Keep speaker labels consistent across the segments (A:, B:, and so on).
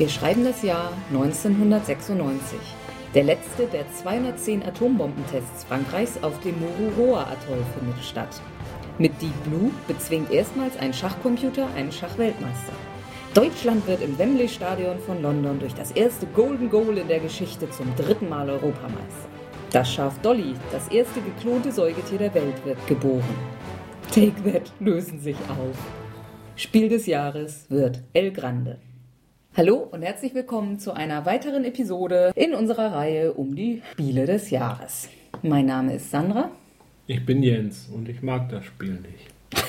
A: Wir schreiben das Jahr 1996. Der letzte der 210 Atombombentests Frankreichs auf dem Mururoa-Atoll findet statt. Mit Deep Blue bezwingt erstmals ein Schachcomputer einen Schachweltmeister. Deutschland wird im Wembley-Stadion von London durch das erste Golden Goal in der Geschichte zum dritten Mal Europameister. Das Schaf Dolly, das erste geklonte Säugetier der Welt, wird geboren. Take That lösen sich auf. Spiel des Jahres wird El Grande. Hallo und herzlich willkommen zu einer weiteren Episode in unserer Reihe um die Spiele des Jahres. Mein Name ist Sandra.
B: Ich bin Jens und ich mag das Spiel nicht.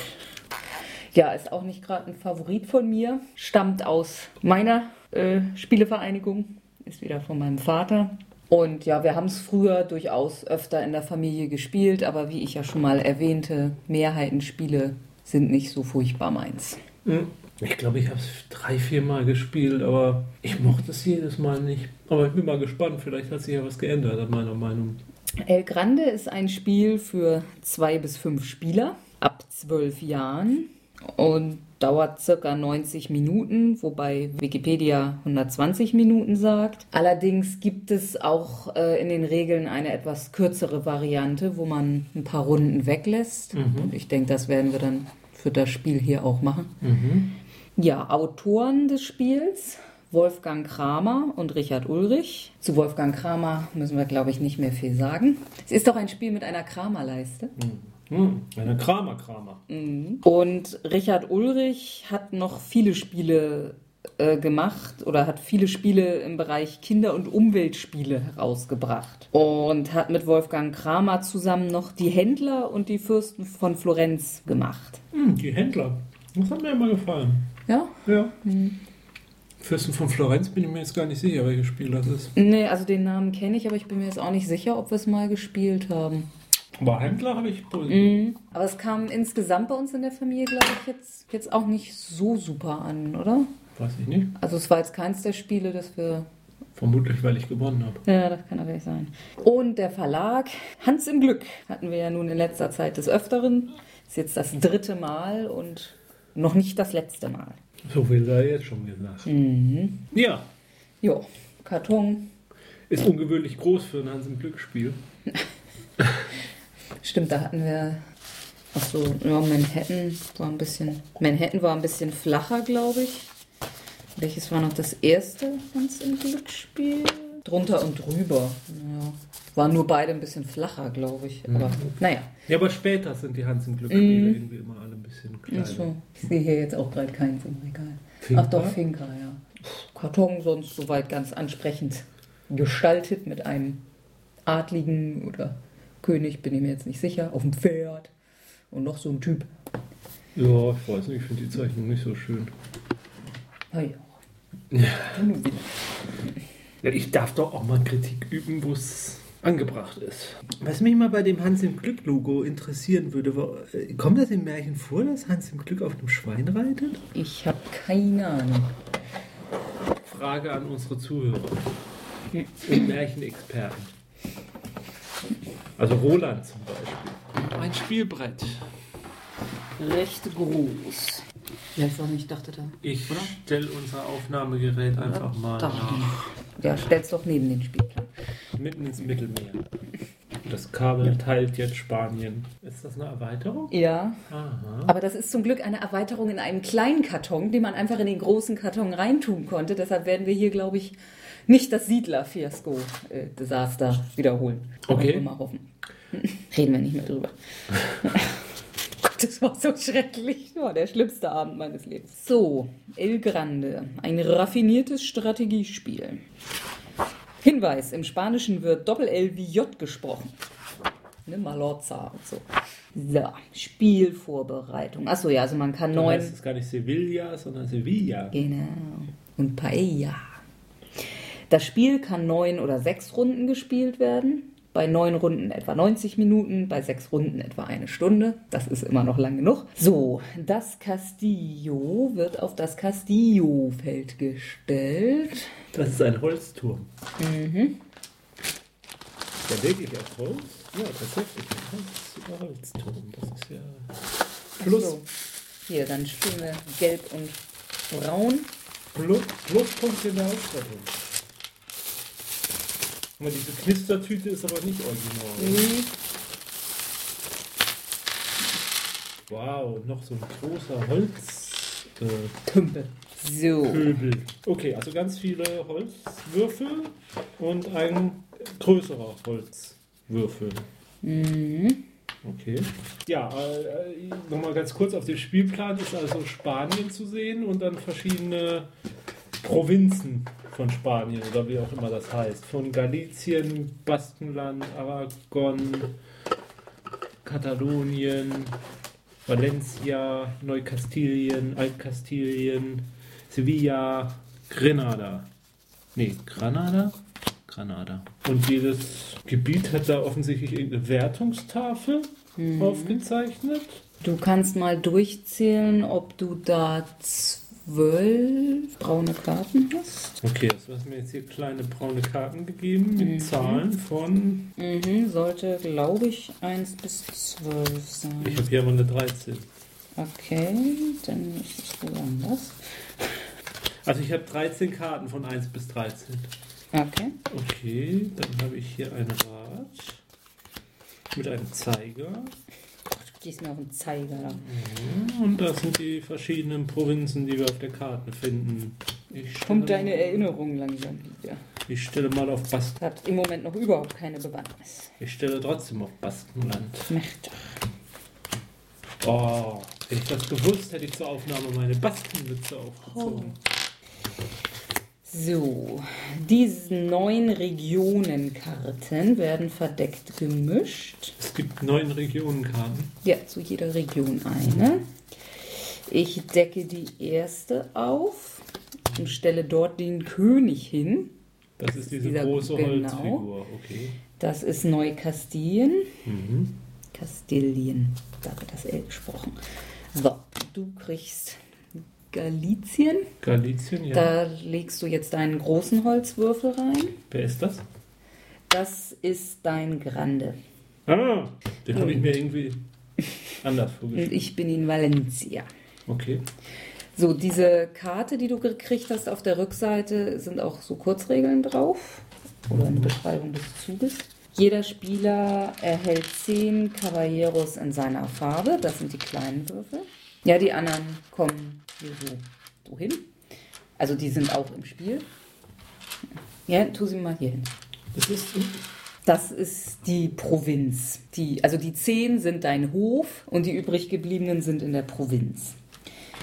A: Ja, ist auch nicht gerade ein Favorit von mir. Stammt aus meiner äh, Spielevereinigung, ist wieder von meinem Vater. Und ja, wir haben es früher durchaus öfter in der Familie gespielt, aber wie ich ja schon mal erwähnte, Mehrheitenspiele sind nicht so furchtbar meins.
B: Hm. Ich glaube, ich habe es drei, vier Mal gespielt, aber ich mochte es jedes Mal nicht. Aber ich bin mal gespannt, vielleicht hat sich ja was geändert an meiner Meinung.
A: El Grande ist ein Spiel für zwei bis fünf Spieler ab zwölf Jahren und dauert circa 90 Minuten, wobei Wikipedia 120 Minuten sagt. Allerdings gibt es auch äh, in den Regeln eine etwas kürzere Variante, wo man ein paar Runden weglässt. Mhm. Und ich denke, das werden wir dann für das Spiel hier auch machen. Mhm. Ja, Autoren des Spiels Wolfgang Kramer und Richard Ulrich. Zu Wolfgang Kramer müssen wir, glaube ich, nicht mehr viel sagen. Es ist doch ein Spiel mit einer Kramerleiste.
B: Mhm. Mhm. Eine Kramer-Kramer.
A: Mhm. Und Richard Ulrich hat noch viele Spiele äh, gemacht oder hat viele Spiele im Bereich Kinder- und Umweltspiele herausgebracht. Und hat mit Wolfgang Kramer zusammen noch die Händler und die Fürsten von Florenz gemacht.
B: Mhm, die Händler. Das hat mir immer gefallen.
A: Ja?
B: Ja. Mhm. Fürsten von Florenz bin ich mir jetzt gar nicht sicher, welches Spiel das ist.
A: Nee, also den Namen kenne ich, aber ich bin mir jetzt auch nicht sicher, ob wir es mal gespielt haben.
B: Aber Händler habe ich.
A: Mhm. Aber es kam insgesamt bei uns in der Familie, glaube ich, jetzt, jetzt auch nicht so super an, oder?
B: Weiß ich nicht.
A: Also es war jetzt keins der Spiele, das wir.
B: Vermutlich, weil ich gewonnen habe.
A: Ja, das kann natürlich sein. Und der Verlag Hans im Glück hatten wir ja nun in letzter Zeit des Öfteren. Ist jetzt das dritte Mal und noch nicht das letzte Mal.
B: So viel sei jetzt schon gesagt.
A: Mhm.
B: Ja.
A: Jo, Karton.
B: Ist ungewöhnlich groß für ein Hans im Glück-Spiel.
A: Stimmt, da hatten wir. Achso, ja, Manhattan war ein bisschen. Manhattan war ein bisschen flacher, glaube ich. Welches war noch das erste Hans im Glück-Spiel? Drunter und drüber. Ja. Waren nur beide ein bisschen flacher, glaube ich. Aber mhm. naja.
B: Ja, aber später sind die Hans im Glück-Spiele mhm. irgendwie immer alle bisschen kleiner.
A: So. Ich sehe hier jetzt auch gerade keins im Regal. Finker? Ach doch, Finker, ja. Karton sonst soweit ganz ansprechend gestaltet mit einem Adligen oder König, bin ich mir jetzt nicht sicher, auf dem Pferd und noch so ein Typ.
B: Ja, ich weiß nicht, ich finde die Zeichnung nicht so schön.
A: Ja.
B: ja. ja. Ich darf doch auch mal Kritik üben, wo es angebracht ist. Was mich mal bei dem Hans im Glück-Logo interessieren würde, war, äh, kommt das im Märchen vor, dass Hans im Glück auf einem Schwein reitet?
A: Ich habe keine Ahnung.
B: Frage an unsere Zuhörer und Märchenexperten. Also Roland zum Beispiel. Ein Spielbrett.
A: Recht groß. Ja, ich, nicht, dachte da.
B: Ich stelle unser Aufnahmegerät einfach mal nach.
A: Ja, stell's doch neben den Spielplan.
B: Mitten ins Mittelmeer. Das Kabel teilt jetzt Spanien. Ist das eine Erweiterung?
A: Ja.
B: Aha.
A: Aber das ist zum Glück eine Erweiterung in einem kleinen Karton, den man einfach in den großen Karton reintun konnte. Deshalb werden wir hier, glaube ich, nicht das Siedler-Fiasko-Desaster äh, wiederholen.
B: Okay.
A: Mal hoffen. Reden wir nicht mehr drüber. Das war so schrecklich. Das war der schlimmste Abend meines Lebens. So, El Grande. Ein raffiniertes Strategiespiel. Hinweis: Im Spanischen wird Doppel-L wie J gesprochen. Ne, Malorza und so. So, Spielvorbereitung. Achso, ja, also man kann neun.
B: Das ist gar nicht Sevilla, sondern Sevilla.
A: Genau. Und Paella. Das Spiel kann neun oder sechs Runden gespielt werden bei neun Runden etwa 90 Minuten, bei sechs Runden etwa eine Stunde. Das ist immer noch lang genug. So, das Castillo wird auf das Castillo-Feld gestellt.
B: Das ist ein Holzturm.
A: Mhm.
B: Der wirklich aus Holz? Ja, tatsächlich. Ein Holzturm. Das ist ja. Plus. So.
A: Hier, dann spielen wir Gelb und Braun.
B: Plus, Pluspunkte in der Ausstattung. Aber diese Knistertüte ist aber nicht original.
A: Mhm.
B: Wow, noch so ein großer Holz. Äh.
A: So.
B: Pöbel. Okay, also ganz viele Holzwürfel und ein größerer Holzwürfel.
A: Mhm.
B: Okay. Ja, äh, nochmal ganz kurz auf dem Spielplan ist also Spanien zu sehen und dann verschiedene Provinzen von Spanien oder wie auch immer das heißt. Von Galicien, Baskenland, Aragon, Katalonien, Valencia, Neukastilien, Altkastilien, Sevilla, Grenada. Nee, Granada? Granada. Und jedes Gebiet hat da offensichtlich irgendeine Wertungstafel aufgezeichnet.
A: Du kannst mal durchzählen, ob du da zwölf braune Karten hast.
B: Okay, also du hast mir jetzt hier kleine braune Karten gegeben mit
A: Mhm.
B: Zahlen von.
A: Mhm, sollte, glaube ich, 1 bis 12
B: Ich
A: sein.
B: habe hier aber eine 13.
A: Okay, dann ist es wohl anders.
B: Also ich habe 13 Karten von 1 bis 13.
A: Okay.
B: Okay, dann habe ich hier ein Rad mit einem Zeiger.
A: Gehst mir auf den Zeiger. da.
B: Und das sind die verschiedenen Provinzen, die wir auf der Karte finden.
A: Kommt deine Erinnerung langsam wieder.
B: ich stelle mal auf Basken.
A: Hat im Moment noch überhaupt keine Bewandtnis.
B: Ich stelle trotzdem auf Baskenland.
A: Mächte.
B: Oh, hätte ich das gewusst, hätte ich zur Aufnahme meine Baskenmütze aufgezogen.
A: So, diese neun Regionenkarten werden verdeckt gemischt.
B: Es gibt neun Regionenkarten.
A: Ja, zu jeder Region eine. Ich decke die erste auf und stelle dort den König hin.
B: Das ist diese
A: Dieser-
B: große
A: genau.
B: Holzfigur. Okay.
A: Das ist Neukastilien.
B: Mhm.
A: Kastilien, da wird das L gesprochen. So, du kriegst Galizien.
B: Galizien, ja.
A: Da legst du jetzt deinen großen Holzwürfel rein.
B: Wer ist das?
A: Das ist dein Grande.
B: Ah, den habe ich mir irgendwie anders
A: Und
B: vorgestellt.
A: ich bin in Valencia.
B: Okay.
A: So, diese Karte, die du gekriegt hast auf der Rückseite, sind auch so Kurzregeln drauf. Oder eine Beschreibung des Zuges. Jeder Spieler erhält 10 Caballeros in seiner Farbe. Das sind die kleinen Würfel. Ja, die anderen kommen hier so, so hin. Also die sind auch im Spiel. Ja, tu sie mal hier hin.
B: Das ist
A: Das ist die Provinz. Die, also die zehn sind dein Hof und die übrig gebliebenen sind in der Provinz.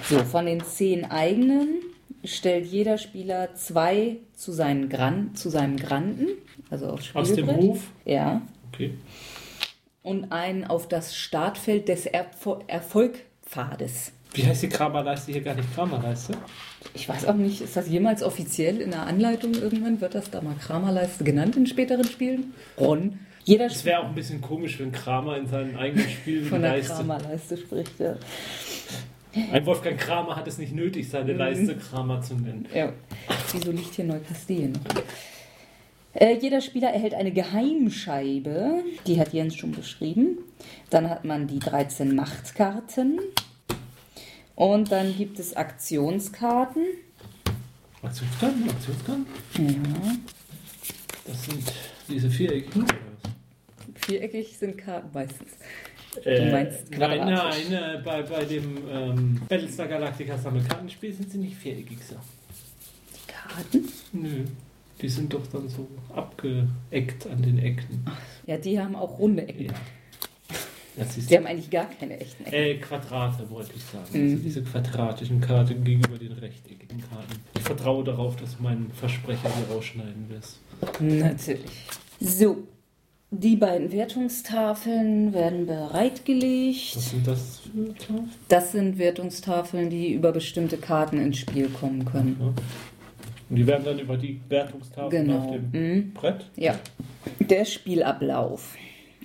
A: So, von den zehn eigenen stellt jeder Spieler zwei zu, seinen Gran, zu seinem Granden, also aufs
B: aus dem
A: Spielbrett.
B: Hof.
A: Ja.
B: Okay.
A: Und einen auf das Startfeld des Erfol Erfolgpfades.
B: Wie heißt die Kramerleiste hier gar nicht Kramerleiste?
A: Ich weiß auch nicht, ist das jemals offiziell in der Anleitung irgendwann? Wird das da mal Kramerleiste genannt in späteren Spielen? Ron. Jeder
B: Es wäre auch ein bisschen komisch, wenn Kramer in seinen eigenen Spielen
A: von der
B: Leiste.
A: Kramerleiste spricht. Ja.
B: Ein Wolfgang Kramer hat es nicht nötig, seine
A: Mhm.
B: Leiste Kramer zu nennen.
A: Ja. Wieso liegt hier Neukastilien? Äh, jeder Spieler erhält eine Geheimscheibe, die hat Jens schon beschrieben. Dann hat man die 13 Machtkarten. Und dann gibt es Aktionskarten.
B: Aktionskarten? Aktionskarten?
A: Ja.
B: Das sind diese viereckigen.
A: Viereckig sind Karten meistens.
B: Äh,
A: meinst
B: nein,
A: quadratisch.
B: nein, äh, bei, bei dem ähm, Battlestar Galactica Sammelkartenspiel sind sie nicht viereckig so.
A: Die Karten?
B: Nö. Die sind doch dann so abgeeckt an den Ecken.
A: Ja, die haben auch runde Ecken.
B: Ja.
A: Die haben eigentlich gar keine echten Ecken.
B: äh, Quadrate, wollte ich sagen.
A: Mhm.
B: Also diese quadratischen Karten gegenüber den rechteckigen Karten. Ich vertraue darauf, dass mein Versprecher hier rausschneiden wirst.
A: Natürlich. So, die beiden Wertungstafeln werden bereitgelegt.
B: Was sind das für Tafeln?
A: Das sind Wertungstafeln, die über bestimmte Karten ins Spiel kommen können.
B: Ja. Und die werden dann über die Wertungstafeln auf
A: Genau.
B: dem
A: Mhm.
B: Brett?
A: Ja. Der Spielablauf.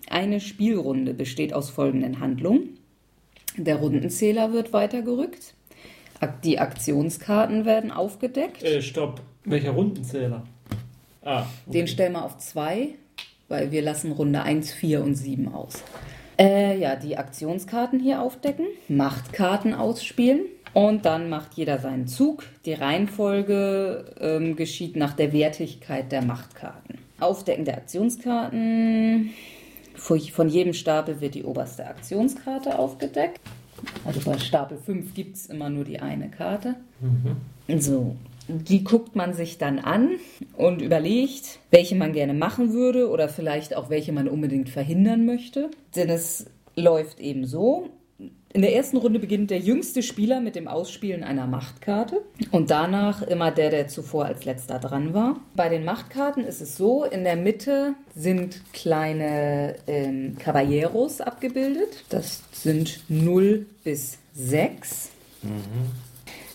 A: Eine Spielrunde besteht aus folgenden Handlungen. Der Rundenzähler wird weitergerückt. Die Aktionskarten werden aufgedeckt.
B: Äh, stopp. Welcher Rundenzähler? Ah, okay.
A: Den stellen wir auf zwei, weil wir lassen Runde 1, 4 und 7 aus. Äh, ja, die Aktionskarten hier aufdecken, Machtkarten ausspielen, Und dann macht jeder seinen Zug. Die Reihenfolge ähm, geschieht nach der Wertigkeit der Machtkarten. Aufdecken der Aktionskarten. Von jedem Stapel wird die oberste Aktionskarte aufgedeckt. Also bei Stapel 5 gibt es immer nur die eine Karte. Mhm. So, die guckt man sich dann an und überlegt, welche man gerne machen würde oder vielleicht auch welche man unbedingt verhindern möchte. Denn es läuft eben so. In der ersten Runde beginnt der jüngste Spieler mit dem Ausspielen einer Machtkarte und danach immer der, der zuvor als letzter dran war. Bei den Machtkarten ist es so, in der Mitte sind kleine ähm, Caballeros abgebildet. Das sind 0 bis 6. Mhm.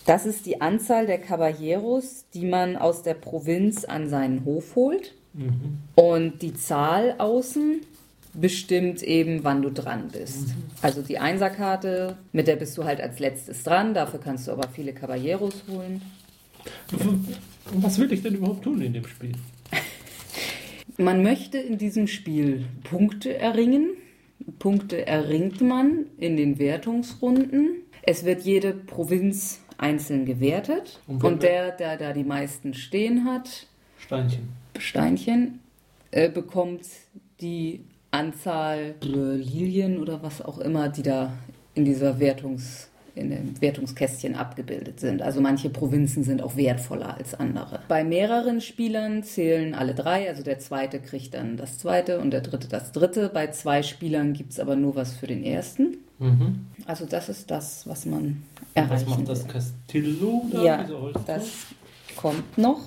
A: Das ist die Anzahl der Caballeros, die man aus der Provinz an seinen Hof holt. Mhm. Und die Zahl außen bestimmt eben, wann du dran bist. Mhm. Also die Einserkarte, mit der bist du halt als letztes dran, dafür kannst du aber viele Caballeros holen.
B: Was will ich denn überhaupt tun in dem Spiel?
A: Man möchte in diesem Spiel Punkte erringen. Punkte erringt man in den Wertungsrunden. Es wird jede Provinz einzeln gewertet. Und, und der, der da die meisten stehen hat,
B: Steinchen,
A: Steinchen äh, bekommt die Anzahl Lilien oder was auch immer, die da in dieser Wertungs in dem Wertungskästchen abgebildet sind. Also manche Provinzen sind auch wertvoller als andere. Bei mehreren Spielern zählen alle drei, also der zweite kriegt dann das zweite und der dritte das dritte. Bei zwei Spielern gibt es aber nur was für den ersten. Mhm. Also das ist das, was man erreichen
B: Was macht das Castillo?
A: Da, ja, das kommt noch.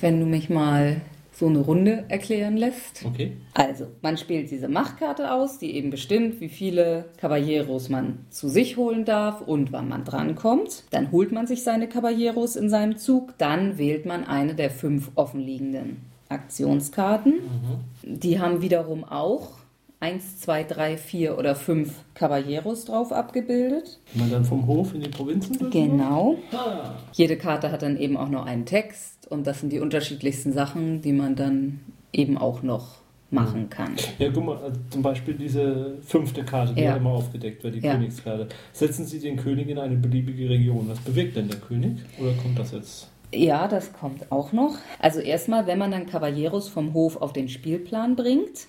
A: Wenn du mich mal so eine Runde erklären lässt.
B: Okay.
A: Also, man spielt diese Machtkarte aus, die eben bestimmt, wie viele Caballeros man zu sich holen darf und wann man drankommt. Dann holt man sich seine Caballeros in seinem Zug. Dann wählt man eine der fünf offenliegenden Aktionskarten. Mhm. Die haben wiederum auch 1, 2, 3, 4 oder 5 Caballeros drauf abgebildet.
B: Man dann vom Hof in die Provinzen?
A: Genau. Ah. Jede Karte hat dann eben auch noch einen Text und das sind die unterschiedlichsten Sachen, die man dann eben auch noch machen kann.
B: Ja, guck mal, also zum Beispiel diese fünfte Karte, die ja. immer aufgedeckt wird, die ja. Königskarte. Setzen Sie den König in eine beliebige Region. Was bewegt denn der König? Oder kommt das jetzt?
A: Ja, das kommt auch noch. Also erstmal, wenn man dann Caballeros vom Hof auf den Spielplan bringt.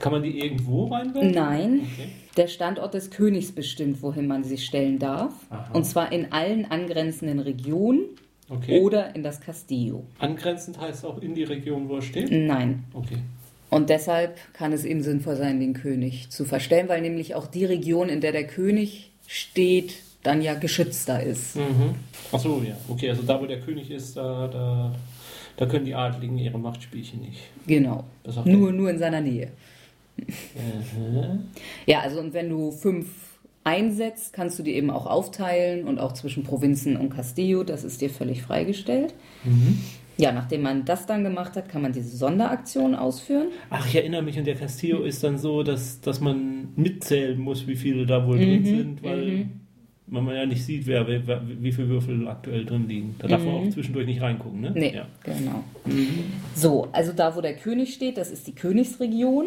B: Kann man die irgendwo reinwerfen?
A: Nein. Okay. Der Standort des Königs bestimmt, wohin man sie stellen darf. Aha. Und zwar in allen angrenzenden Regionen okay. oder in das Castillo.
B: Angrenzend heißt auch in die Region, wo er steht?
A: Nein.
B: Okay.
A: Und deshalb kann es eben sinnvoll sein, den König zu verstellen, weil nämlich auch die Region, in der der König steht, dann ja geschützter ist.
B: Mhm. Ach so, ja. Okay, also da, wo der König ist, da, da, da können die Adligen ihre Machtspielchen nicht.
A: Genau. Nur, nur in seiner Nähe. Mhm. Ja, also und wenn du fünf einsetzt, kannst du die eben auch aufteilen und auch zwischen Provinzen und Castillo, das ist dir völlig freigestellt. Mhm. Ja, nachdem man das dann gemacht hat, kann man diese Sonderaktion ausführen.
B: Ach, ich erinnere mich, und der Castillo ist dann so, dass, dass man mitzählen muss, wie viele da wohl mhm. drin sind, weil mhm weil man ja nicht sieht, wer, wer, wie viele Würfel aktuell drin liegen. Da darf mhm. man auch zwischendurch nicht reingucken, ne?
A: Nee, ja. genau. Mhm. So, also da, wo der König steht, das ist die Königsregion.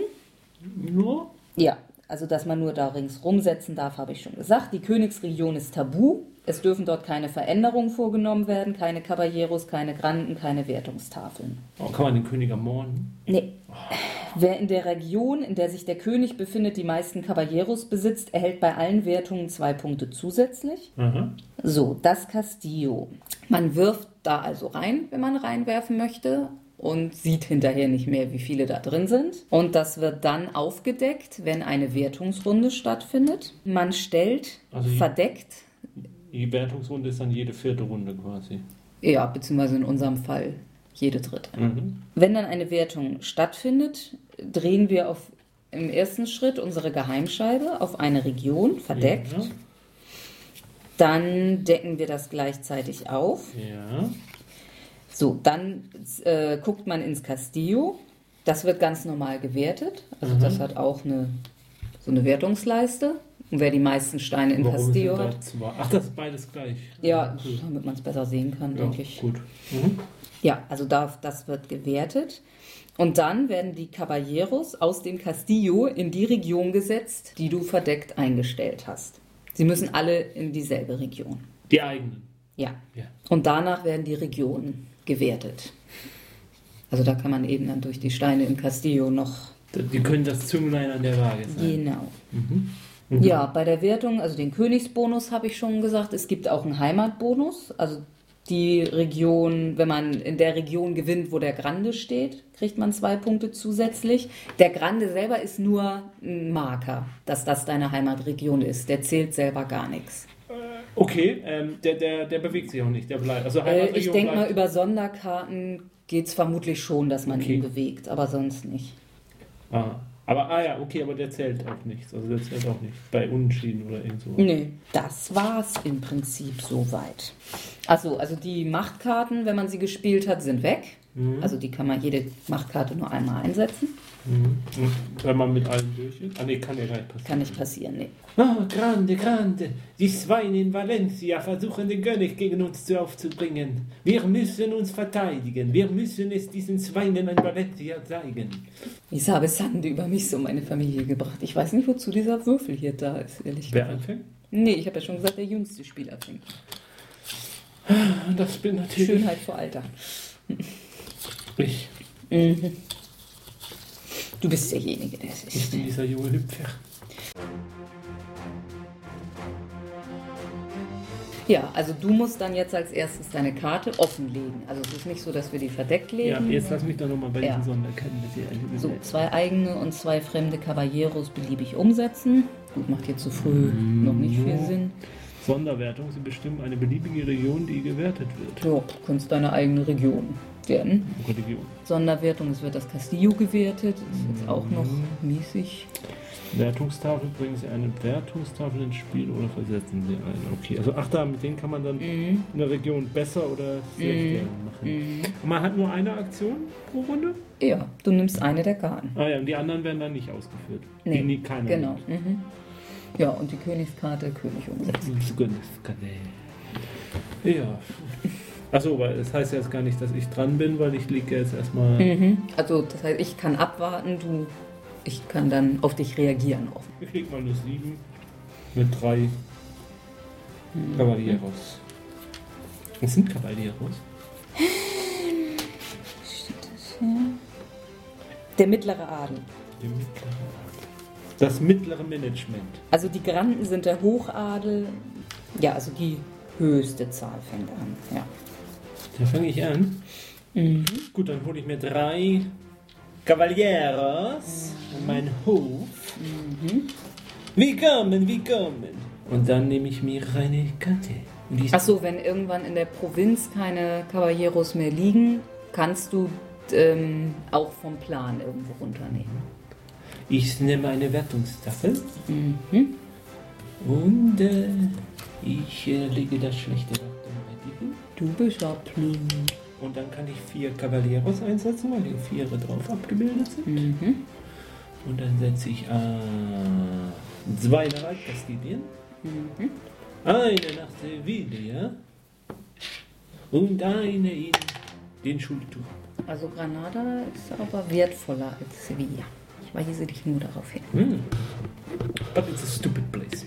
B: Nur?
A: Ja, also dass man nur da ringsrum setzen darf, habe ich schon gesagt. Die Königsregion ist tabu. Es dürfen dort keine Veränderungen vorgenommen werden, keine Caballeros, keine Granden, keine Wertungstafeln.
B: Oh, kann man den König ermorden?
A: Nee. Oh. Wer in der Region, in der sich der König befindet, die meisten Caballeros besitzt, erhält bei allen Wertungen zwei Punkte zusätzlich. Mhm. So, das Castillo. Man wirft da also rein, wenn man reinwerfen möchte und sieht hinterher nicht mehr, wie viele da drin sind. Und das wird dann aufgedeckt, wenn eine Wertungsrunde stattfindet. Man stellt also verdeckt.
B: Die Wertungsrunde ist dann jede vierte Runde quasi.
A: Ja, beziehungsweise in unserem Fall jede dritte. Mhm. Wenn dann eine Wertung stattfindet, drehen wir auf, im ersten Schritt unsere Geheimscheibe auf eine Region verdeckt. Ja. Dann decken wir das gleichzeitig auf.
B: Ja.
A: So, dann äh, guckt man ins Castillo. Das wird ganz normal gewertet. Also mhm. das hat auch eine, so eine Wertungsleiste. Und wer die meisten Steine in Warum Castillo hat.
B: Ach, das ist beides gleich.
A: Ja, okay. damit man es besser sehen kann, ja, denke ich.
B: Gut. Mhm.
A: Ja, also da, das wird gewertet. Und dann werden die Caballeros aus dem Castillo in die Region gesetzt, die du verdeckt eingestellt hast. Sie müssen alle in dieselbe Region.
B: Die eigenen.
A: Ja.
B: Ja.
A: Und danach werden die Regionen gewertet. Also da kann man eben dann durch die Steine im Castillo noch.
B: Die können das Zünglein an der Waage sein.
A: Genau.
B: Mhm.
A: Ja, bei der Wertung, also den Königsbonus habe ich schon gesagt. Es gibt auch einen Heimatbonus. Also die Region, wenn man in der Region gewinnt, wo der Grande steht, kriegt man zwei Punkte zusätzlich. Der Grande selber ist nur ein Marker, dass das deine Heimatregion ist. Der zählt selber gar nichts.
B: Okay, ähm, der, der, der bewegt sich auch nicht, der bleibt. Also
A: Äh,
B: Heimatregion
A: ich denke mal,
B: bleibt.
A: über Sonderkarten geht es vermutlich schon, dass man
B: Okay.
A: ihn bewegt, aber sonst nicht.
B: Ah, aber, ah ja, okay, aber der zählt auch nichts. Also der zählt auch nicht. Bei Unentschieden oder irgend so.
A: Nee, das war's im Prinzip soweit. Achso, also die Machtkarten, wenn man sie gespielt hat, sind weg.
B: Mhm.
A: Also die kann man jede Machtkarte nur einmal einsetzen.
B: Mhm. Und Wenn man mit allen durch ist. Ah, nee, kann ja gar nicht passieren.
A: Kann nicht passieren, nee.
B: Ah, grande, grande. Die Schweine in Valencia versuchen den König gegen uns zu aufzubringen. Wir müssen uns verteidigen. Wir müssen es diesen Schweinen in Valencia zeigen.
A: Ich habe Sande über mich so meine Familie gebracht. Ich weiß nicht, wozu dieser Würfel hier da ist, ehrlich
B: Wer
A: gesagt.
B: anfängt?
A: Nee, ich habe ja schon gesagt, der jüngste Spieler fängt.
B: Das bin natürlich
A: Schönheit vor Alter.
B: Ich.
A: Mhm. Du bist derjenige, der es
B: Ich
A: ist.
B: bin dieser junge Hüpfer.
A: Ja, also du musst dann jetzt als erstes deine Karte offenlegen. Also es ist nicht so, dass wir die verdeckt
B: Ja,
A: legen.
B: jetzt lass mich doch nochmal bei
A: Ja.
B: diesen Sonderketten
A: So, zwei eigene und zwei fremde Caballeros beliebig umsetzen. Gut, macht hier zu früh noch nicht viel Sinn.
B: Sonderwertung. Sie bestimmen eine beliebige Region, die gewertet wird.
A: Ja, du kannst deine eigene Region werden.
B: Religion.
A: Sonderwertung, es wird das Castillo gewertet. Das ist jetzt auch noch mäßig.
B: Wertungstafel, bringen Sie eine Wertungstafel ins Spiel oder versetzen Sie eine. Okay, also ach da, mit denen kann man dann
A: Mhm.
B: eine Region besser oder schlechter machen. Und man hat nur eine Aktion pro Runde?
A: Ja, du nimmst eine der Karten.
B: Ah ja, und die anderen werden dann nicht ausgeführt.
A: Nee,
B: Die nie keiner
A: Genau. Mhm. Ja, und die Königskarte König umsetzen.
B: Königskarte. Ja. Achso, weil das heißt jetzt gar nicht, dass ich dran bin, weil ich liege jetzt erstmal.
A: Mhm. Also das heißt, ich kann abwarten, du, ich kann dann auf dich reagieren. Offen.
B: Ich leg mal eine 7 mit drei Caballeros. Was sind Caballeros?
A: Der mittlere Adel.
B: Die mittlere Das mittlere Management.
A: Also die Granden sind der Hochadel. Ja, also die höchste Zahl fängt an. Ja.
B: Da fange ich an.
A: Mhm.
B: Gut, dann hole ich mir drei Caballeros und meinen Hof.
A: Mhm.
B: Willkommen, willkommen. Und dann nehme ich mir eine Karte.
A: Achso, wenn irgendwann in der Provinz keine Caballeros mehr liegen, kannst du ähm, auch vom Plan irgendwo runternehmen.
B: Ich nehme eine Wertungstafel
A: Mhm.
B: und äh, ich äh, lege das schlechte
A: Du bist ja plump.
B: Und dann kann ich vier Caballeros einsetzen, weil hier vier drauf abgebildet sind.
A: Mhm.
B: Und dann setze ich äh, zwei nach Altkastilien,
A: Mhm.
B: eine nach Sevilla und eine in den Schulturm.
A: Also Granada ist aber wertvoller als Sevilla. Ich weise dich nur darauf hin.
B: Hm. But it's a stupid place.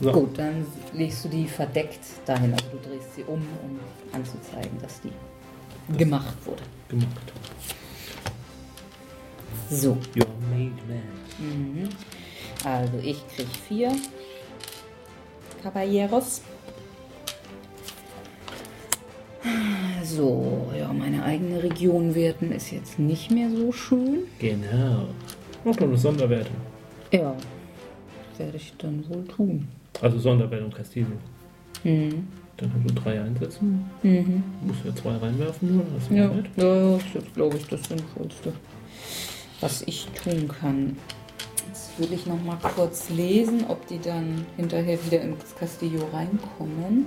B: So.
A: Gut, dann legst du die verdeckt dahin. Also du drehst sie um, um anzuzeigen, dass die gemacht wurde.
B: Gemacht.
A: So,
B: Your made man.
A: mhm. also ich krieg vier Caballeros. So, ja, meine eigene Region werten ist jetzt nicht mehr so schön.
B: Genau. Mach doch eine Sonderwertung.
A: Ja, werde ich dann wohl tun.
B: Also Sonderwertung Castillo.
A: Mhm.
B: Dann kannst du drei einsetzen.
A: Mhm.
B: Musst ja zwei reinwerfen nur. Das
A: Ja,
B: nett.
A: ja, das ist, glaube ich, das Sinnvollste, was ich tun kann. Jetzt will ich noch mal kurz lesen, ob die dann hinterher wieder ins Castillo reinkommen.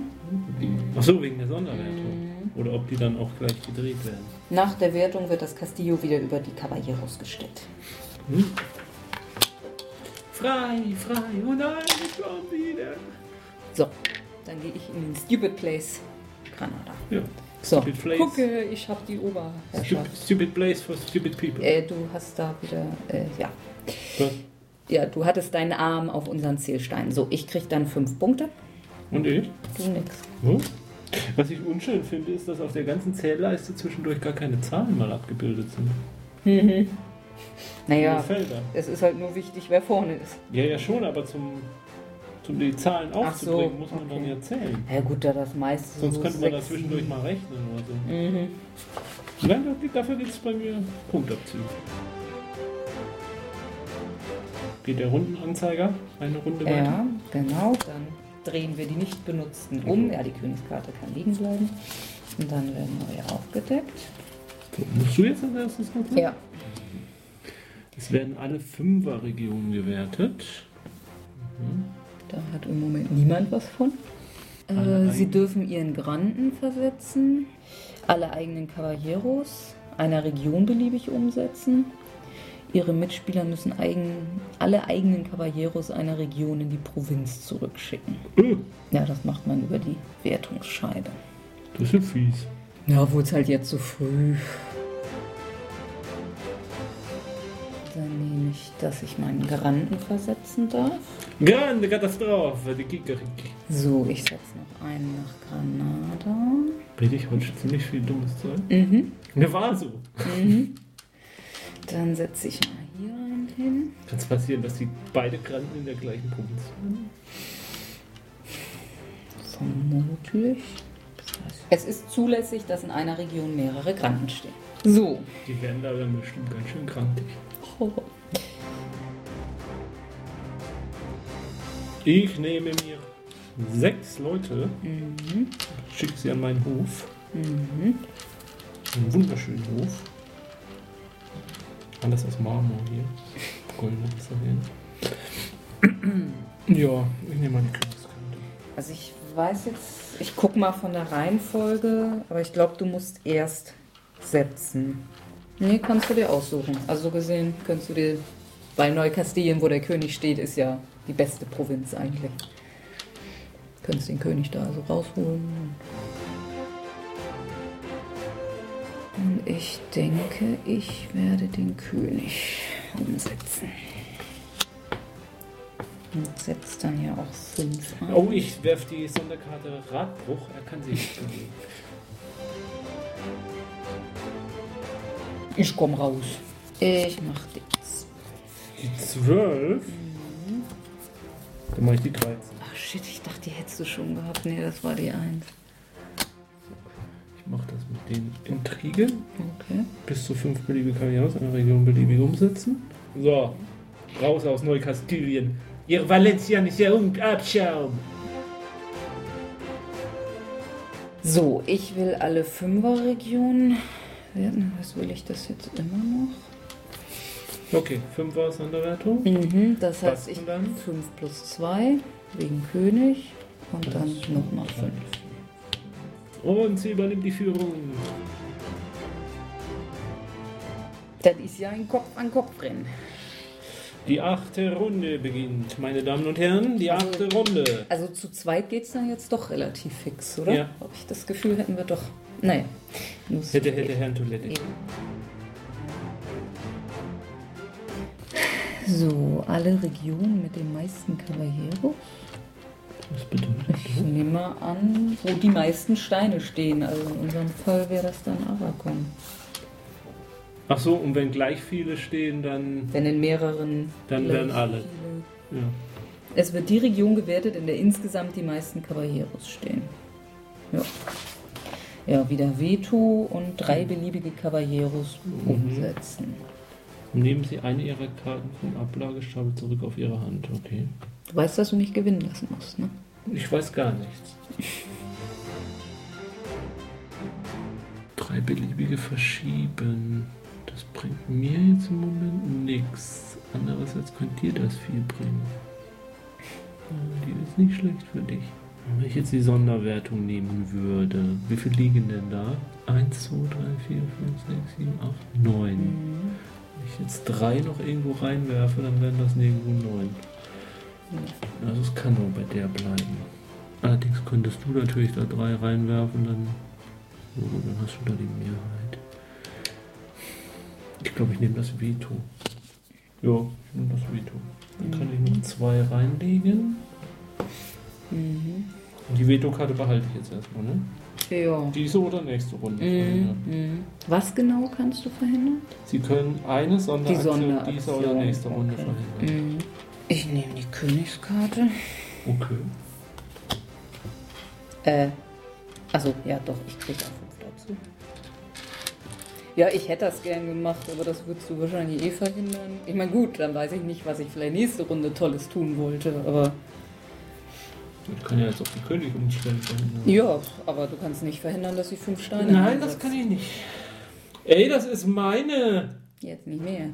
B: Ach so, wegen der Sonderwertung. Oder ob die dann auch gleich gedreht werden.
A: Nach der Wertung wird das Castillo wieder über die Caballeros gestellt.
B: Hm? Frei, frei, oh nein, ich war wieder.
A: So, dann gehe ich in den Stupid Place, Granada.
B: Ja.
A: So,
B: Stupid Place.
A: gucke, ich habe die Oberherrschaft.
B: stupid place for stupid people.
A: Äh, du hast da wieder, äh, ja.
B: Was?
A: Ja, du hattest deinen Arm auf unseren Zählstein. So, ich krieg dann fünf Punkte.
B: Und ich?
A: Du nix.
B: Hm? Was ich unschön finde, ist, dass auf der ganzen Zählleiste zwischendurch gar keine Zahlen mal abgebildet sind.
A: Mhm. Naja, es ist halt nur wichtig, wer vorne ist.
B: Ja, ja schon, aber zum, zum die Zahlen
A: Ach so,
B: aufzubringen, muss man
A: okay.
B: dann ja zählen.
A: Ja gut, da das meiste
B: Sonst
A: so
B: könnte man da zwischendurch mal rechnen oder so.
A: Mhm.
B: Nein, da- dafür gibt es bei mir Punktabzüge. Geht der Rundenanzeiger eine Runde weiter?
A: Ja, genau. Dann drehen wir die nicht benutzten um. Ja, die Königskarte kann liegen bleiben. Und dann werden neue aufgedeckt.
B: So, musst du jetzt als erstes noch?
A: Ja.
B: Es werden alle Fünferregionen gewertet.
A: Da hat im Moment niemand was von. Äh, sie dürfen ihren Granden versetzen, alle eigenen Caballeros einer Region beliebig umsetzen. Ihre Mitspieler müssen eigen, alle eigenen Caballeros einer Region in die Provinz zurückschicken.
B: Äh,
A: Ja, das macht man über die Wertungsscheide.
B: das ist ja fies.
A: Ja, wurde es halt jetzt so früh. Nehme ich, dass ich meinen Granden versetzen darf.
B: Grande Katastrophe, die Kikeriki.
A: So, ich setze noch einen nach Granada.
B: Rede ich heute ziemlich viel dummes Zeug?
A: Mhm.
B: Ja, war so.
A: Mhm. Dann setze ich mal hier einen hin.
B: Kann es passieren, dass die beide Granden in der gleichen sind?
A: Vermutlich. Es ist zulässig, dass in einer Region mehrere Granden stehen. So.
B: Die werden da dann bestimmt ganz schön Ich nehme mir sechs Leute,
A: Mhm.
B: schicke sie an meinen Hof.
A: Mhm.
B: Einen wunderschönen Hof. Alles aus Marmor hier. Goldene Zellen. Ja, ich nehme mal die Königskarte.
A: Also ich weiß jetzt, ich gucke mal von der Reihenfolge, aber ich glaube, du musst erst setzen. Nee, kannst du dir aussuchen. Also so gesehen kannst du dir, weil Neukastilien, wo der König steht, ist ja die beste Provinz eigentlich. Könntest den König da also rausholen. Und ich denke, ich werde den König umsetzen. Und setzt dann ja auch fünf ein.
B: Oh, ich werfe die Sonderkarte Radbruch. Er kann sich
A: Ich komm raus. Ich mach das.
B: Die 12. Dann mache ich die 13.
A: Ach shit, ich dachte, die hättest du schon gehabt. Nee, das war die 1.
B: Ich mache das mit den Intrigen.
A: Okay.
B: Bis zu fünf beliebige Karriere aus einer Region beliebig umsetzen. So, raus aus Neukastilien. Ihr valencianischer Abschaum.
A: So, ich will alle Fünferregionen werden. Was will ich das jetzt immer noch?
B: Okay, 5 war Sonderwertung.
A: Mhm, das heißt, ich
B: denn dann?
A: 5 plus 2 wegen König und dann nochmal 5.
B: Und sie übernimmt die Führung.
A: Das ist ja ein Kopf an Kopf rennen.
B: Die achte Runde beginnt, meine Damen und Herren. Die
A: Also-
B: achte Runde.
A: Also zu zweit geht es dann jetzt doch relativ fix, oder?
B: Ja.
A: Habe ich das Gefühl, hätten wir doch. Naja.
B: Hätte, hätte,
A: geht.
B: Herrn Toilette.
A: Eben. So, alle Regionen mit den meisten Caballeros.
B: Was bedeutet
A: Ich nehme mal an, wo die meisten Steine stehen. Also in unserem Fall wäre das dann Aragorn.
B: Ach so, und wenn gleich viele stehen, dann.
A: Wenn in mehreren.
B: Dann werden alle. Ja.
A: Es wird die Region gewertet, in der insgesamt die meisten Caballeros stehen. Ja. Ja, wieder Veto und drei beliebige Caballeros
B: Mhm.
A: umsetzen.
B: Nehmen Sie eine Ihrer Karten vom Ablagestapel zurück auf Ihre Hand. Okay.
A: Du weißt, dass du mich gewinnen lassen musst, ne?
B: Ich weiß gar nichts. Drei beliebige verschieben. Das bringt mir jetzt im Moment nichts. Andererseits könnte dir das viel bringen. Die ist nicht schlecht für dich. Wenn ich jetzt die Sonderwertung nehmen würde, wie viel liegen denn da? 1, 2, 3, 4, 5, 6, 7, 8, 9. Wenn ich jetzt drei noch irgendwo reinwerfe, dann wären das nirgendwo neun. Also es kann nur bei der bleiben. Allerdings könntest du natürlich da drei reinwerfen, dann, so, dann hast du da die Mehrheit. Ich glaube, ich nehme das Veto. Ja, ich nehme das Veto. Dann kann ich noch zwei reinlegen.
A: Mhm.
B: Und die Veto-Karte behalte ich jetzt erstmal, ne?
A: Ja.
B: Diese oder nächste Runde
A: Mhm.
B: verhindern.
A: Mhm. Was genau kannst du verhindern?
B: Sie können eine Sonderaktion,
A: Sonderaktion,
B: dieser oder nächste Runde
A: okay.
B: verhindern.
A: Mhm. Ich nehme die Königskarte.
B: Okay.
A: Äh, also ja doch, ich kriege auch fünf dazu. Ja, ich hätte das gern gemacht, aber das würdest du wahrscheinlich eh verhindern. Ich meine, gut, dann weiß ich nicht, was ich vielleicht nächste Runde Tolles tun wollte, aber
B: Ich kann ja jetzt auf den König umstellen verhindern.
A: ja, aber du kannst nicht verhindern, dass ich fünf Steine
B: Nein, das kann ich nicht. Ey, das ist meine!
A: Jetzt nicht mehr.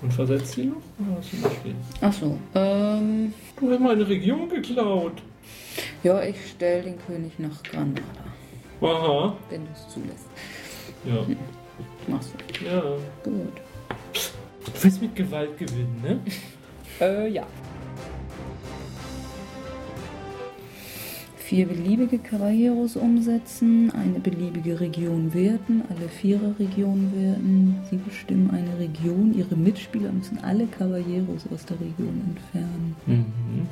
B: Und versetzt sie noch? Oder hast du noch stehen?
A: Ach so, ähm,
B: Du hast meine Region geklaut.
A: ja, ich stelle den König nach Granada,
B: Aha.
A: wenn du es zulässt.
B: Ja.
A: Machst du.
B: Ja.
A: Gut.
B: Du willst mit Gewalt gewinnen, ne?
A: Äh, ja. Vier beliebige Caballeros umsetzen, eine beliebige Region werten, alle Vierer-Regionen werten. Sie bestimmen eine Region, ihre Mitspieler müssen alle Caballeros aus der Region entfernen.
B: Mhm.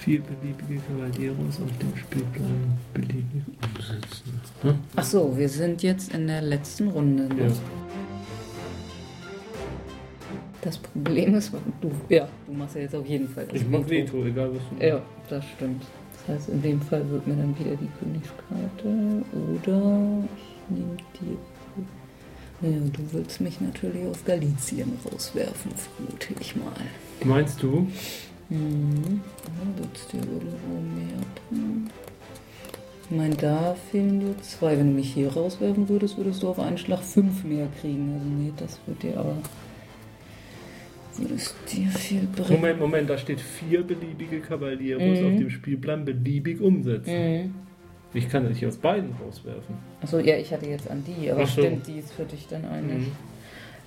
B: Vier beliebige Cavalieros auf dem Spielplan beliebig umsetzen. Hm?
A: Ach so, wir sind jetzt in der letzten Runde.
B: Ja.
A: Das Problem ist, du, ja, du machst ja jetzt auf jeden Fall das
B: Ich mach Veto, egal was du
A: Ja, das stimmt. Das heißt, in dem Fall wird mir dann wieder die Königskarte oder ich nehme die. Ja, du willst mich natürlich aus Galizien rauswerfen, vermute ich mal.
B: Meinst du?
A: Mhm. Dann würdest du irgendwo mehr bringen. Ich meine, da fehlen dir zwei. Wenn du mich hier rauswerfen würdest, würdest du auf einen Schlag fünf mehr kriegen. Also nee, das wird dir aber. Würdest dir viel bringen.
B: Moment, Moment, da steht vier beliebige Cavalieros
A: Mhm.
B: auf dem Spielplan beliebig umsetzen.
A: Mhm.
B: Ich kann dich aus beiden rauswerfen.
A: Achso, ja, ich hatte jetzt an die, aber
B: so.
A: stimmt, die ist für dich dann eine.
B: Mhm.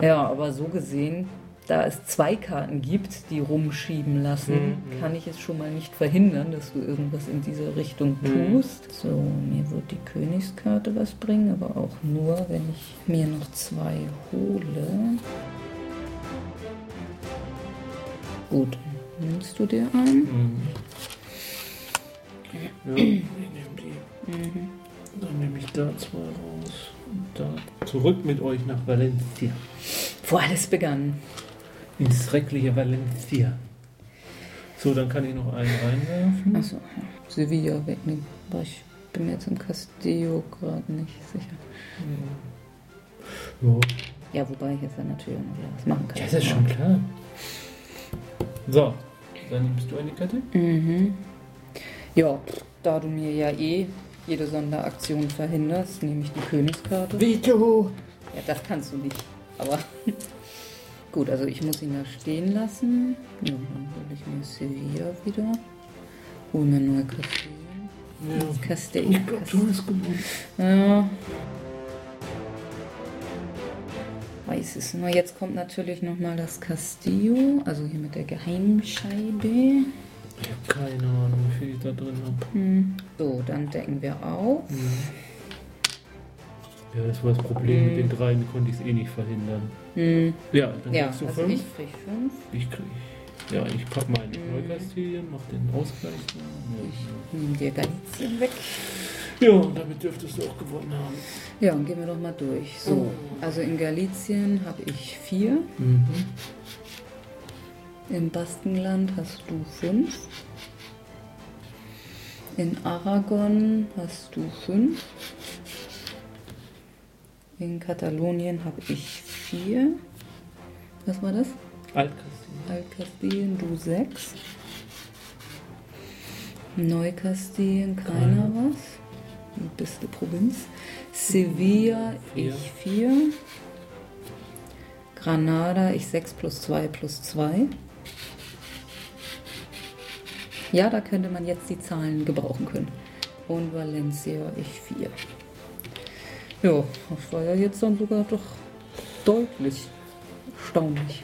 A: Ja, aber so gesehen, da es zwei Karten gibt, die rumschieben lassen,
B: Mhm.
A: kann ich es schon mal nicht verhindern, dass du irgendwas in dieser Richtung
B: Mhm.
A: tust. So, mir wird die Königskarte was bringen, aber auch nur, wenn ich mir noch zwei hole. Gut, nimmst du dir ein?
B: Mhm. Ja, ich nehme die.
A: Mhm.
B: Dann nehme ich da zwei raus. Und da. Zurück mit euch nach Valencia.
A: Wo alles begann.
B: Ins schreckliche Valencia. So, dann kann ich noch einen reinwerfen.
A: Achso, ja. Sevilla wegnehmen. Aber ich bin mir jetzt im Castillo gerade nicht sicher.
B: Ja.
A: Ja, wobei ich jetzt dann natürlich noch was machen kann.
B: Ja, das ist schon klar. So, dann nimmst du eine Kette.
A: Mhm. Ja, da du mir ja eh jede Sonderaktion verhinderst, nehme ich die Königskarte.
B: Veto!
A: Ja, das kannst du nicht. Aber gut, also ich muss ihn da stehen lassen. Ja, dann hole ich mir Sevilla wieder. Hol mir neue Kastilien.
B: Ja.
A: Kastilien.
B: Ich glaube, du hast gewonnen.
A: Ja. Weiß es nur. Jetzt kommt natürlich nochmal das Castillo, also hier mit der Geheimscheibe.
B: Ich habe keine Ahnung, wie viel ich da drin habe.
A: Hm. So, dann decken wir auf.
B: Ja, das war das Problem. Mit
A: Mhm.
B: den dreien konnte ich es eh nicht verhindern.
A: Hm.
B: Ja, dann
A: Ja,
B: kriegst du
A: also
B: fünf.
A: ich krieg fünf.
B: Ich krieg. Ja, ich pack meine
A: Mhm.
B: Neukastilien, mach den Ausgleich.
A: Ich nehme dir Galizien weg.
B: Ja. ja, und damit dürftest du auch gewonnen haben.
A: Ja, und gehen wir doch mal durch. So, also in Galizien habe ich vier.
B: Mhm.
A: Im Baskenland hast du fünf. In Aragon hast du fünf. In Katalonien habe ich vier. Was war das?
B: Altkastilien.
A: Altkastilien, du sechs. Neukastilien, keiner was. Die beste Provinz. Sevilla,
B: Vier.
A: ich vier. Granada, ich sechs plus zwei plus zwei. Ja, da könnte man jetzt die Zahlen gebrauchen können. Und Valencia, ich vier. Ja, das war ja jetzt dann sogar doch deutlich erstaunlich.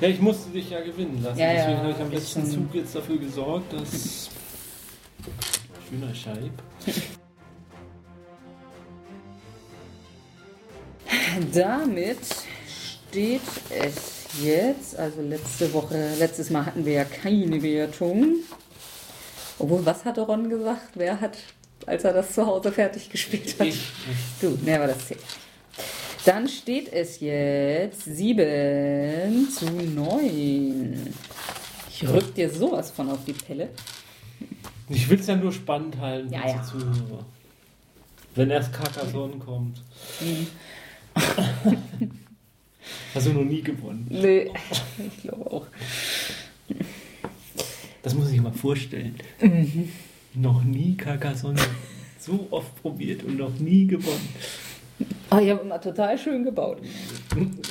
B: Ja, ich musste dich ja gewinnen lassen.
A: Ja, ja,
B: Deswegen habe ich am letzten Zug jetzt dafür gesorgt, dass. Schöner Scheib.
A: damit steht es jetzt, also letzte Woche, letztes Mal hatten wir ja keine Wertung. Obwohl, was hatte Ron gesagt? Wer hat, als er das zu Hause fertig gespielt hat?
B: Ich.
A: Du, ne, aber das zählt. Dann steht es jetzt 7 zu 9. Ich rück dir sowas von auf die Pelle.
B: Ich will es ja nur spannend halten
A: Ja, ja.
B: Zuhörer. Wenn erst Carcassonne kommt.
A: Mhm.
B: Hast du noch nie gewonnen.
A: Nee, ich glaube auch.
B: Das muss ich mal vorstellen.
A: Mhm.
B: Noch nie Carcassonne. So oft probiert und noch nie gewonnen.
A: Ah, ich habe immer total schön gebaut.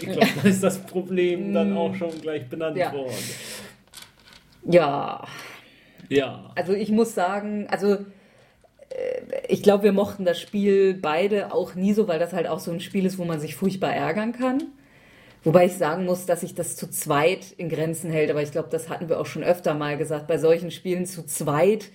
B: Ich glaube, da ist das Problem dann auch schon gleich benannt.
A: Ja.
B: worden.
A: Ja,
B: Ja.
A: also ich muss sagen, also äh, ich glaube, wir mochten das Spiel beide auch nie so, weil das halt auch so ein Spiel ist, wo man sich furchtbar ärgern kann. Wobei ich sagen muss, dass sich das zu zweit in Grenzen hält. Aber ich glaube, das hatten wir auch schon öfter mal gesagt. Bei solchen Spielen zu zweit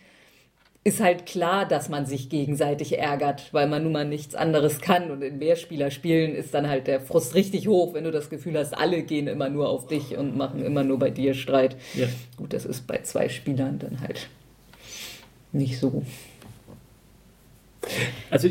A: ist halt klar, dass man sich gegenseitig ärgert, weil man nun mal nichts anderes kann. Und in Mehrspielerspielen ist dann halt der Frust richtig hoch, wenn du das Gefühl hast, alle gehen immer nur auf dich und machen immer nur bei dir Streit.
B: ja.
A: Gut, das ist bei zwei Spielern dann halt nicht so.
B: Also,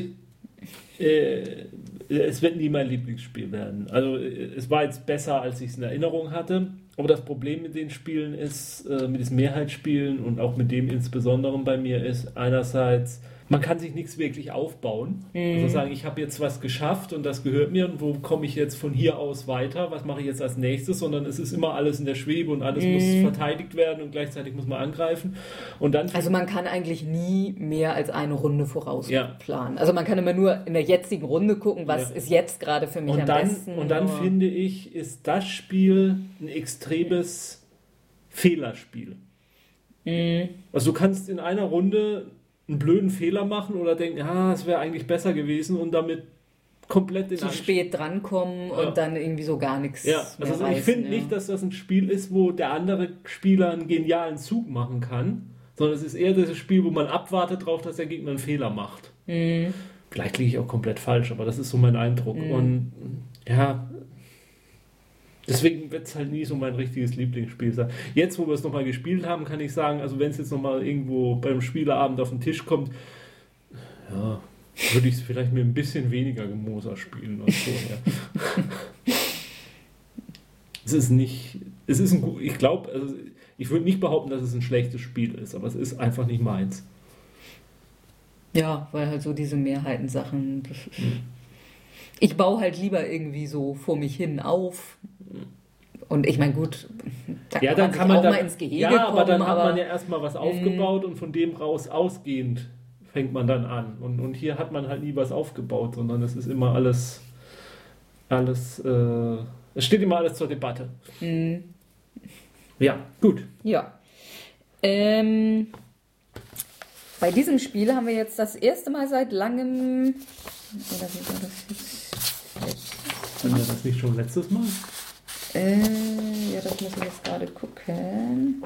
B: äh, es wird nie mein Lieblingsspiel werden. Also, äh, es war jetzt besser, als ich es in Erinnerung hatte. Aber das Problem mit den Spielen ist, äh, mit diesen Mehrheitsspielen und auch mit dem insbesondere bei mir ist, einerseits, man kann sich nichts wirklich aufbauen. Also sagen, ich habe jetzt was geschafft und das gehört mir und wo komme ich jetzt von hier aus weiter? Was mache ich jetzt als nächstes? Sondern es ist immer alles in der Schwebe und alles muss verteidigt werden und gleichzeitig muss man angreifen. Und dann
A: Also man kann eigentlich nie mehr als eine Runde voraus
B: Ja.
A: planen. Also man kann immer nur in der jetzigen Runde gucken, was
B: Ja.
A: ist jetzt gerade für mich
B: Und
A: am
B: dann,
A: besten.
B: und dann
A: aber-
B: finde ich, ist das Spiel ein extremes Fehlerspiel.
A: Mhm.
B: Also du kannst in einer Runde einen blöden Fehler machen oder denken, ah, es wäre eigentlich besser gewesen und damit komplett den
A: zu
B: Ansch-
A: spät drankommen
B: Ja.
A: und dann irgendwie so gar nichts
B: Ja,
A: mehr
B: also ich finde
A: ja.
B: nicht, dass das ein Spiel ist, wo der andere Spieler einen genialen Zug machen kann, sondern es ist eher dieses Spiel, wo man abwartet darauf, dass der Gegner einen Fehler macht.
A: Mhm.
B: Vielleicht liege ich auch komplett falsch, aber das ist so mein Eindruck. Und ja, deswegen wird es halt nie so mein richtiges Lieblingsspiel sein. Jetzt, wo wir es nochmal gespielt haben, kann ich sagen, also wenn es jetzt nochmal irgendwo beim Spieleabend auf den Tisch kommt, ja, würde ich es vielleicht mit ein bisschen weniger Gemoser spielen als vorher. es ist nicht, es ist ein, gu- ich glaube, also ich würde nicht behaupten, dass es ein schlechtes Spiel ist, aber es ist einfach nicht meins.
A: Ja, weil halt so diese Mehrheiten-Sachen. das ist-
B: Mhm.
A: Ich baue halt lieber irgendwie so vor mich hin auf. Und ich meine, gut, da
B: Ja,
A: kann
B: dann
A: man
B: kann man
A: auch
B: dann,
A: mal ins Gehege
B: ja,
A: kommen,
B: aber dann hat
A: aber
B: man ja erstmal was aufgebaut und von dem raus ausgehend fängt man dann an. Und, und hier hat man halt nie was aufgebaut, sondern es ist immer alles, alles, äh, es steht immer alles zur Debatte.
A: Mhm.
B: Ja, gut.
A: Ja. Ähm, bei diesem Spiel haben wir jetzt das erste Mal seit langem. Oder wie war das jetzt?
B: Hatten wir das nicht schon letztes Mal?
A: Äh, ja, das muss ich jetzt gerade gucken.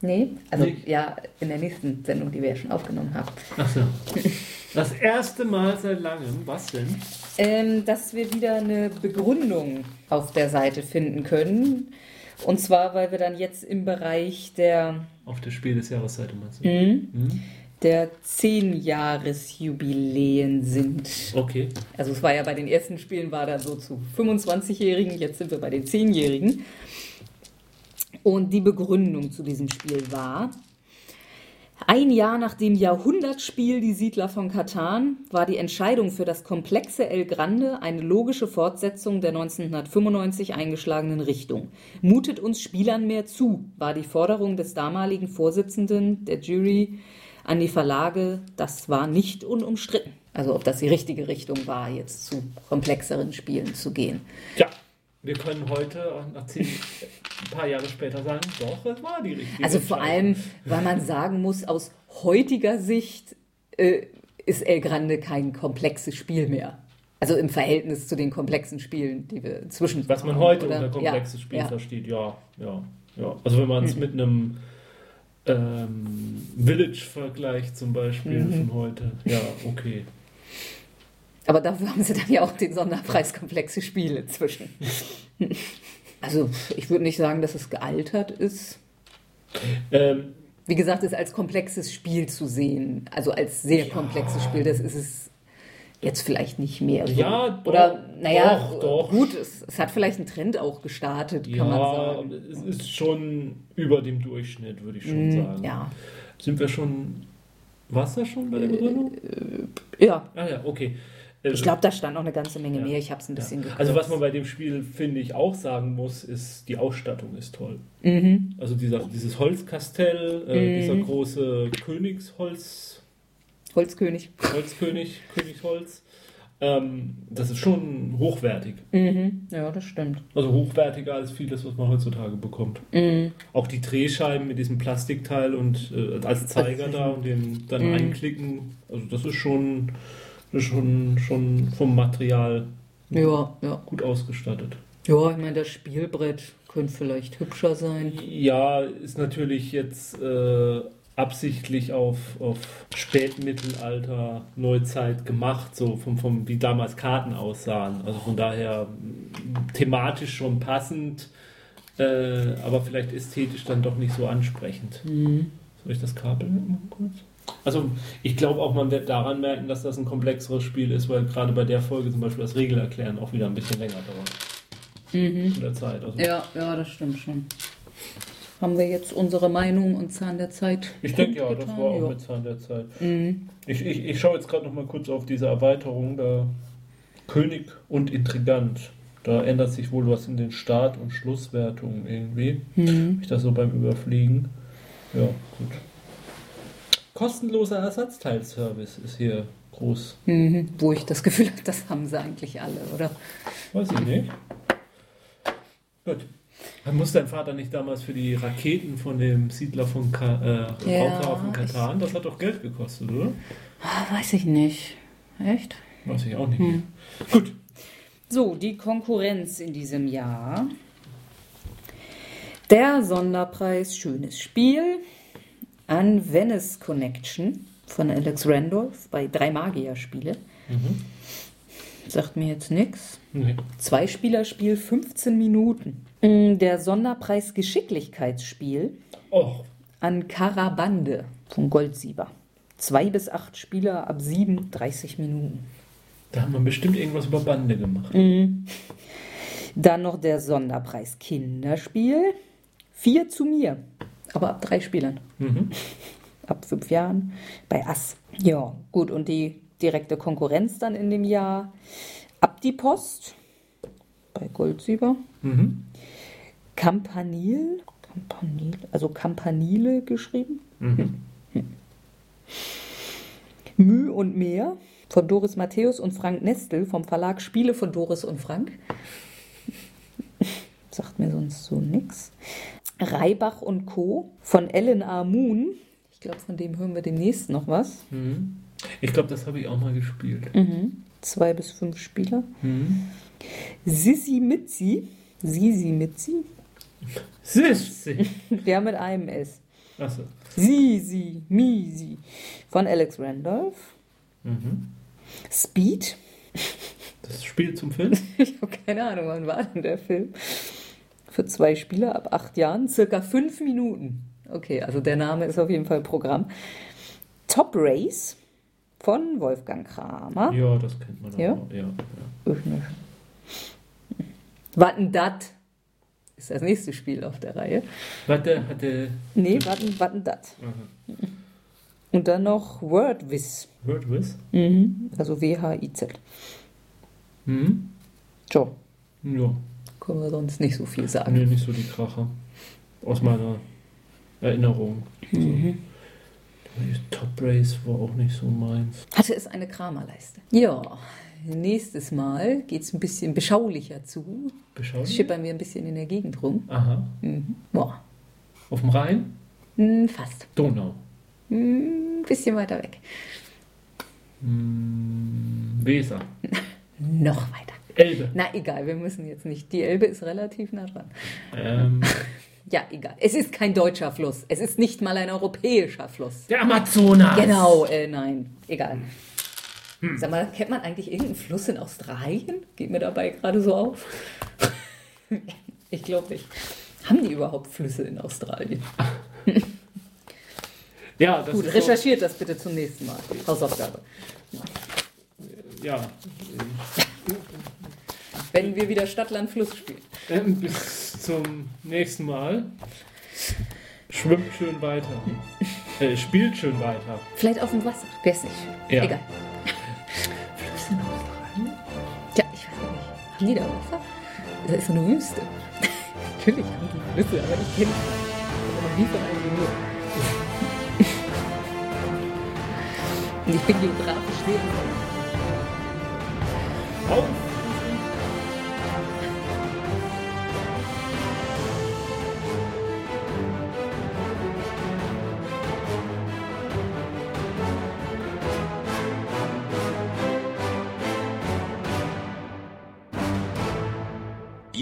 A: Nee, also
B: Nicht?
A: ja, in der nächsten Sendung, die wir ja schon aufgenommen haben.
B: Ach so. Das erste Mal seit langem, was denn?
A: Ähm, dass wir wieder eine Begründung auf der Seite finden können. Und zwar, weil wir dann jetzt im Bereich der,
B: Auf der Spiel des Jahresseite meinst du?
A: hm,
B: Hm?
A: Der 10-Jahres-Jubiläen sind.
B: Okay.
A: Also es war ja bei den ersten Spielen war dann so zu 25-Jährigen, jetzt sind wir bei den 10-Jährigen. Und die Begründung zu diesem Spiel war, ein Jahr nach dem Jahrhundertspiel Die Siedler von Katan war die Entscheidung für das komplexe El Grande eine logische Fortsetzung der 1995 eingeschlagenen Richtung. Mutet uns Spielern mehr zu, war die Forderung des damaligen Vorsitzenden der Jury an die Verlage. Das war nicht unumstritten. Also ob das die richtige Richtung war, jetzt zu komplexeren Spielen zu gehen.
B: Ja, wir können heute, nach zehn, ein paar Jahre später sagen, doch, es war die richtige
A: Also vor allem, weil man sagen muss, aus heutiger Sicht äh, ist El Grande kein komplexes Spiel mehr. Also im Verhältnis zu den komplexen Spielen, die wir inzwischen
B: Was man
A: haben,
B: heute
A: oder?
B: unter komplexes
A: ja,
B: Spiel
A: ja.
B: versteht, ja, ja, ja. Also wenn man es mit einem ähm, Village vergleicht zum Beispiel
A: Mhm.
B: von heute, ja, okay.
A: Aber dafür haben sie dann ja auch den Sonderpreis komplexe Spiele zwischen. Also ich würde nicht sagen, dass es gealtert ist.
B: Ähm,
A: Wie gesagt, es als komplexes Spiel zu sehen, also als sehr komplexes Spiel, das ist es jetzt vielleicht nicht mehr. So.
B: Ja, doch,
A: Oder, naja,
B: doch, doch.
A: gut, es, es hat vielleicht einen Trend auch gestartet, kann man
B: ja,
A: sagen.
B: es ist schon über dem Durchschnitt, würde ich schon sagen.
A: Mm, Ja,
B: Sind wir schon. War's das schon bei der Begründung?
A: ja.
B: Ah ja, okay. Äh,
A: Ich glaube, da stand noch eine ganze Menge
B: Ja.
A: mehr. Ich habe es ein bisschen
B: ja. Also was man bei dem Spiel, finde ich, auch sagen muss, ist, die Ausstattung ist toll.
A: Mhm.
B: Also dieser, dieses Holzkastell, äh, dieser große Königsholz,
A: Holzkönig.
B: Holzkönig, Königsholz, ähm, das ist schon hochwertig.
A: Mhm. Ja, das stimmt.
B: Also hochwertiger als vieles, was man heutzutage bekommt.
A: Mhm.
B: Auch die Drehscheiben mit diesem Plastikteil und äh, als Zeiger da und den dann
A: Mhm.
B: einklicken. Also das ist schon, schon, schon vom Material
A: Ja, ja.
B: gut ausgestattet.
A: Ja, ich meine, das Spielbrett könnte vielleicht hübscher sein.
B: Ja, ist natürlich jetzt äh, absichtlich auf, auf Spätmittelalter, Neuzeit gemacht, so vom, vom, wie damals Karten aussahen. Also von daher mh, thematisch schon passend, äh, aber vielleicht ästhetisch dann doch nicht so ansprechend.
A: Mhm.
B: Soll ich das Kabel mitmachen kurz? Also ich glaube auch, man wird daran merken, dass das ein komplexeres Spiel ist, weil gerade bei der Folge zum Beispiel das Regelerklären auch wieder ein bisschen länger dauert
A: Mhm.
B: in der Zeit. Also
A: Ja, ja, das stimmt schon. Haben wir jetzt unsere Meinung und Zahn der Zeit?
B: ich denke ja, das war auch
A: Ja.
B: mit Zahn der Zeit.
A: Mhm.
B: Ich, ich, ich schaue jetzt gerade noch mal kurz auf diese Erweiterung, da König und Intrigant. Da ändert sich wohl was in den Start- und Schlusswertungen irgendwie.
A: Mhm.
B: Ich das so beim Überfliegen. Ja, gut. Kostenloser Ersatzteilservice ist hier groß.
A: Mhm. Wo ich das Gefühl habe, das haben sie eigentlich alle, oder?
B: Weiß ich nicht. Gut. Muss dein Vater nicht damals für die Raketen von dem Siedler von Ka äh,
A: Ja,
B: Raumhafen Katan, das hat doch Geld gekostet, oder?
A: Ah, weiß ich nicht. Echt?
B: Weiß ich auch nicht.
A: Hm.
B: Gut.
A: So, die Konkurrenz in diesem Jahr. Der Sonderpreis Schönes Spiel an Venice Connection von Alex Randolph bei drei Magier-Spiele.
B: Mhm.
A: Sagt mir jetzt nichts.
B: Nee.
A: Zwei-Spieler-Spiel, 15 Minuten. Mm, Der Sonderpreis Geschicklichkeitsspiel
B: Oh,
A: an Karabande von Goldsieber. Zwei bis acht Spieler ab sieben, 30 Minuten.
B: da haben wir bestimmt irgendwas über Bande gemacht.
A: Dann noch der Sonderpreis Kinderspiel. Vier zu mir, aber ab drei Spielern.
B: Mhm.
A: Ab fünf Jahren bei Ass. Ja, gut. Und die direkte Konkurrenz dann in dem Jahr. Ab die Post bei Goldsieber.
B: Mhm.
A: Campanil. Campanil, also Campanile geschrieben.
B: Mhm.
A: Müh und Meer von Doris Matthäus und Frank Nestel vom Verlag Spiele von Doris und Frank. Sagt mir sonst so nix. Reibach und Co. von Ellen A. Moon. Ich glaube, von dem hören wir demnächst noch was.
B: Mhm. Ich glaube, das habe ich auch mal gespielt.
A: Mhm. Zwei bis fünf Spieler.
B: Mhm.
A: Sissi Mitzi. Sisi Mitzi.
B: Sissi.
A: Der mit einem S.
B: Achso.
A: Sisi, Misi. Von Alex Randolph.
B: Mhm.
A: Speed.
B: Das Spiel zum Film?
A: Ich habe keine Ahnung, wann war denn der Film? Für zwei Spieler ab acht Jahren, circa fünf Minuten. Okay, also der Name ist auf jeden Fall Programm. Top Race von Wolfgang Kramer.
B: Ja, das kennt man
A: Ja?
B: auch. Ja. ja.
A: Ich Warten dat ist das nächste Spiel auf der Reihe.
B: Warte, hatte.
A: Nee, warten, warten dat.
B: Aha.
A: Und dann noch WordWiz.
B: WordWiz?
A: Mhm. Also W-H-I-Z.
B: Mhm.
A: So,
B: Ja.
A: können wir sonst nicht so viel sagen.
B: Nee, nicht so die Kracher. Aus meiner Erinnerung.
A: Mhm.
B: Also, Top Race war auch nicht so meins.
A: Hatte es eine Kramerleiste. Ja, nächstes Mal geht es ein bisschen beschaulicher zu.
B: Beschau.
A: Schippern wir ein bisschen in der Gegend rum.
B: Aha.
A: Mhm. Boah,
B: Auf dem Rhein?
A: hm, fast.
B: Donau.
A: Ein bisschen weiter weg.
B: Hm, Weser.
A: Noch weiter.
B: Elbe.
A: Na egal, wir müssen jetzt nicht. Die Elbe ist relativ nah dran.
B: Ähm,
A: Ja, egal. Es ist kein deutscher Fluss. Es ist nicht mal ein europäischer Fluss.
B: der Amazonas.
A: Genau, äh, nein, egal. Hm. Sag mal, kennt man eigentlich irgendeinen Fluss in Australien? Geht mir dabei gerade so auf. ich glaube nicht. Haben die überhaupt Flüsse in Australien?
B: ja, das
A: Gut,
B: ist
A: recherchiert so. das bitte zum nächsten Mal. Hausaufgabe.
B: Ja.
A: Wenn wir wieder Stadtland Fluss spielen.
B: Ähm, bis zum nächsten Mal. Schwimmt schön weiter. Äh, spielt schön weiter.
A: Vielleicht auf dem Wasser. Wer ist nicht?
B: Ja.
A: Egal. Die da Wasser? Das ist so eine Wüste. Natürlich haben die Flüsse, aber ich kenne noch nie von einem gehört. Und ich bin geografisch sehr
B: Auf!